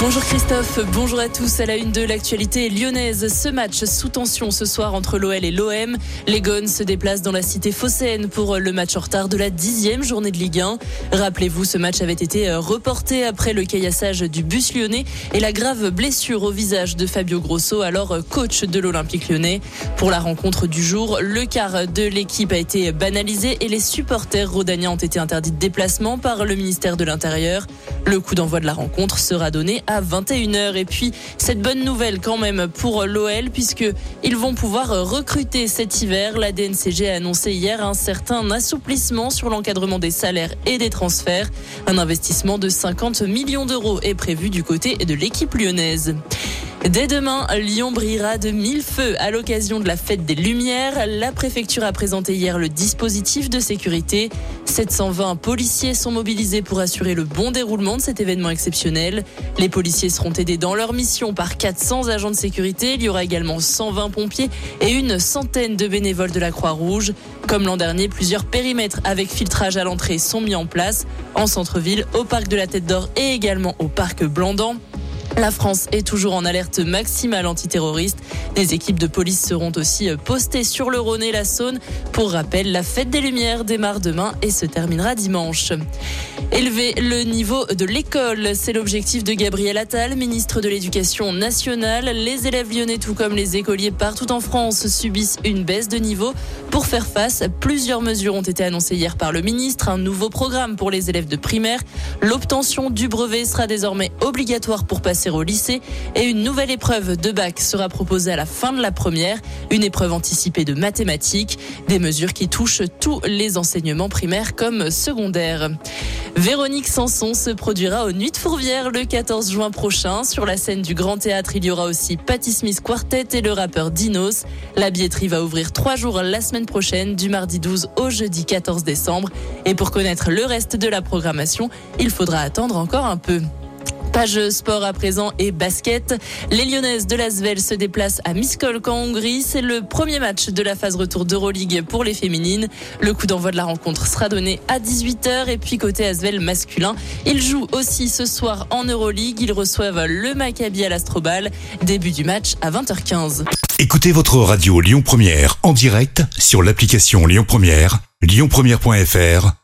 Bonjour Christophe, bonjour à tous. À la une de l'actualité lyonnaise, ce match sous tension ce soir entre l'OL et l'OM. Les Gones se déplacent dans la cité phocéenne pour le match en retard de la dixième journée de Ligue 1. Rappelez-vous, ce match avait été reporté après le caillassage du bus lyonnais et la grave blessure au visage de Fabio Grosso, alors coach de l'Olympique lyonnais. Pour la rencontre du jour, le quart de l'équipe a été banalisé et les supporters rodaniens ont été interdits de déplacement par le ministère de l'Intérieur. Le coup d'envoi de la rencontre sera donné à 21h. Et puis, cette bonne nouvelle quand même pour l'OL, puisque ils vont pouvoir recruter cet hiver. La DNCG a annoncé hier un certain assouplissement sur l'encadrement des salaires et des transferts. Un investissement de 50 millions d'euros est prévu du côté de l'équipe lyonnaise. Dès demain, Lyon brillera de mille feux à l'occasion de la fête des Lumières. La préfecture a présenté hier le dispositif de sécurité. 720 policiers sont mobilisés pour assurer le bon déroulement de cet événement exceptionnel. Les policiers seront aidés dans leur mission par 400 agents de sécurité. Il y aura également 120 pompiers et une centaine de bénévoles de la Croix-Rouge. Comme l'an dernier, plusieurs périmètres avec filtrage à l'entrée sont mis en place en centre-ville, au parc de la Tête d'Or et également au parc Blandan. La France est toujours en alerte maximale antiterroriste. Des équipes de police seront aussi postées sur le Rhône et la Saône. Pour rappel, la fête des Lumières démarre demain et se terminera dimanche. Élever le niveau de l'école, c'est l'objectif de Gabriel Attal, ministre de l'Éducation nationale. Les élèves lyonnais, tout comme les écoliers partout en France, subissent une baisse de niveau. Pour faire face, plusieurs mesures ont été annoncées hier par le ministre. Un nouveau programme pour les élèves de primaire. L'obtention du brevet sera désormais obligatoire pour passer au lycée et une nouvelle épreuve de bac sera proposée à la fin de la première, une épreuve anticipée de mathématiques, des mesures qui touchent tous les enseignements primaires comme secondaires. Véronique Sanson se produira aux Nuits de Fourvière le 14 juin prochain. Sur la scène du Grand Théâtre, il y aura aussi Patti Smith Quartet et le rappeur Dinos. La billetterie va ouvrir trois jours la semaine prochaine, du mardi 12 au jeudi 14 décembre. Et pour connaître le reste de la programmation, il faudra attendre encore un peu. Page sport à présent et basket. Les Lyonnaises de l'Asvel se déplacent à Miskolc en Hongrie. C'est le premier match de la phase retour d'Euroleague pour les féminines. Le coup d'envoi de la rencontre sera donné à 18h. Et puis côté Asvel masculin, ils jouent aussi ce soir en Euroleague. Ils reçoivent le Maccabi à l'Astrobal. Début du match à 20h15. Écoutez votre radio Lyon Première en direct sur l'application Lyon Première, lyonpremière.fr